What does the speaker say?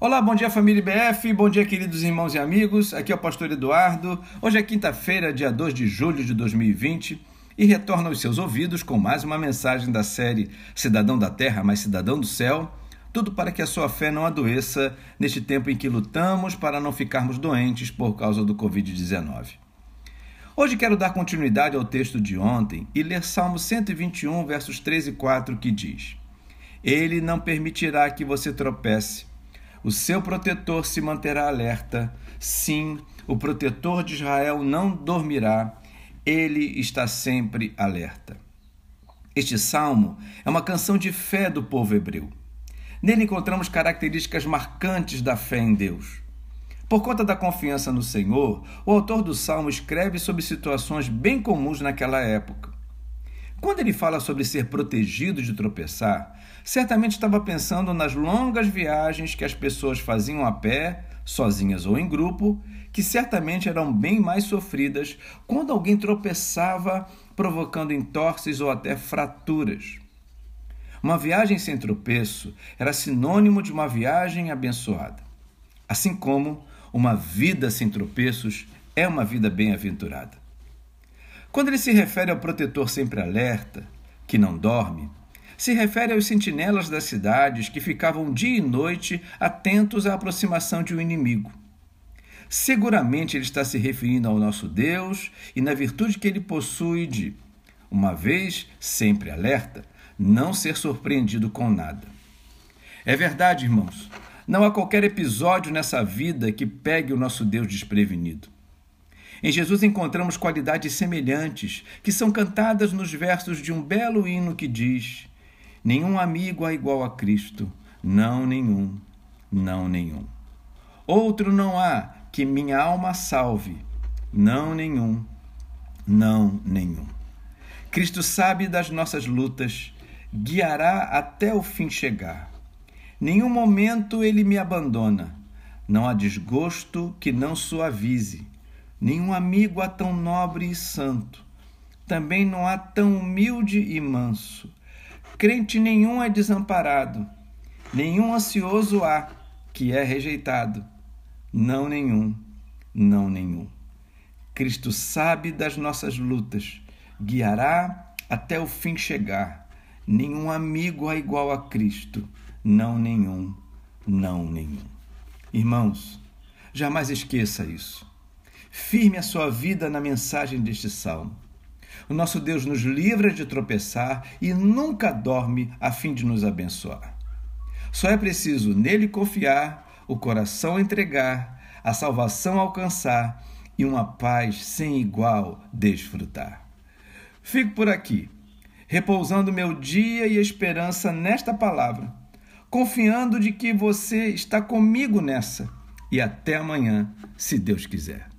Olá, bom dia família IBF, bom dia queridos irmãos e amigos. Aqui é o pastor Eduardo. Hoje é quinta-feira, dia 2 de julho de 2020 e retorna aos seus ouvidos com mais uma mensagem da série Cidadão da Terra, mas Cidadão do Céu. Tudo para que a sua fé não adoeça neste tempo em que lutamos para não ficarmos doentes por causa do Covid-19. Hoje quero dar continuidade ao texto de ontem e ler Salmo 121, versos 3 e 4, que diz: Ele não permitirá que você tropece o seu protetor se manterá alerta. Sim, o protetor de Israel não dormirá. Ele está sempre alerta. Este salmo é uma canção de fé do povo hebreu. Nele encontramos características marcantes da fé em Deus. Por conta da confiança no Senhor, o autor do salmo escreve sobre situações bem comuns naquela época. Quando ele fala sobre ser protegido de tropeçar, certamente estava pensando nas longas viagens que as pessoas faziam a pé, sozinhas ou em grupo, que certamente eram bem mais sofridas quando alguém tropeçava, provocando entorses ou até fraturas. Uma viagem sem tropeço era sinônimo de uma viagem abençoada. Assim como uma vida sem tropeços é uma vida bem-aventurada. Quando ele se refere ao protetor sempre alerta, que não dorme, se refere aos sentinelas das cidades que ficavam dia e noite atentos à aproximação de um inimigo. Seguramente ele está se referindo ao nosso Deus e na virtude que ele possui de, uma vez sempre alerta, não ser surpreendido com nada. É verdade, irmãos, não há qualquer episódio nessa vida que pegue o nosso Deus desprevenido. Em Jesus encontramos qualidades semelhantes, que são cantadas nos versos de um belo hino que diz: Nenhum amigo há igual a Cristo, não nenhum, não nenhum. Outro não há que minha alma salve, não nenhum, não nenhum. Cristo sabe das nossas lutas, guiará até o fim chegar. Nenhum momento ele me abandona, não há desgosto que não suavize Nenhum amigo há tão nobre e santo, também não há tão humilde e manso. Crente nenhum é desamparado, nenhum ansioso há que é rejeitado. Não nenhum, não nenhum. Cristo sabe das nossas lutas, guiará até o fim chegar. Nenhum amigo há igual a Cristo, não nenhum, não nenhum. Irmãos, jamais esqueça isso. Firme a sua vida na mensagem deste salmo. O nosso Deus nos livra de tropeçar e nunca dorme a fim de nos abençoar. Só é preciso nele confiar, o coração entregar, a salvação alcançar e uma paz sem igual desfrutar. Fico por aqui, repousando meu dia e esperança nesta palavra, confiando de que você está comigo nessa. E até amanhã, se Deus quiser.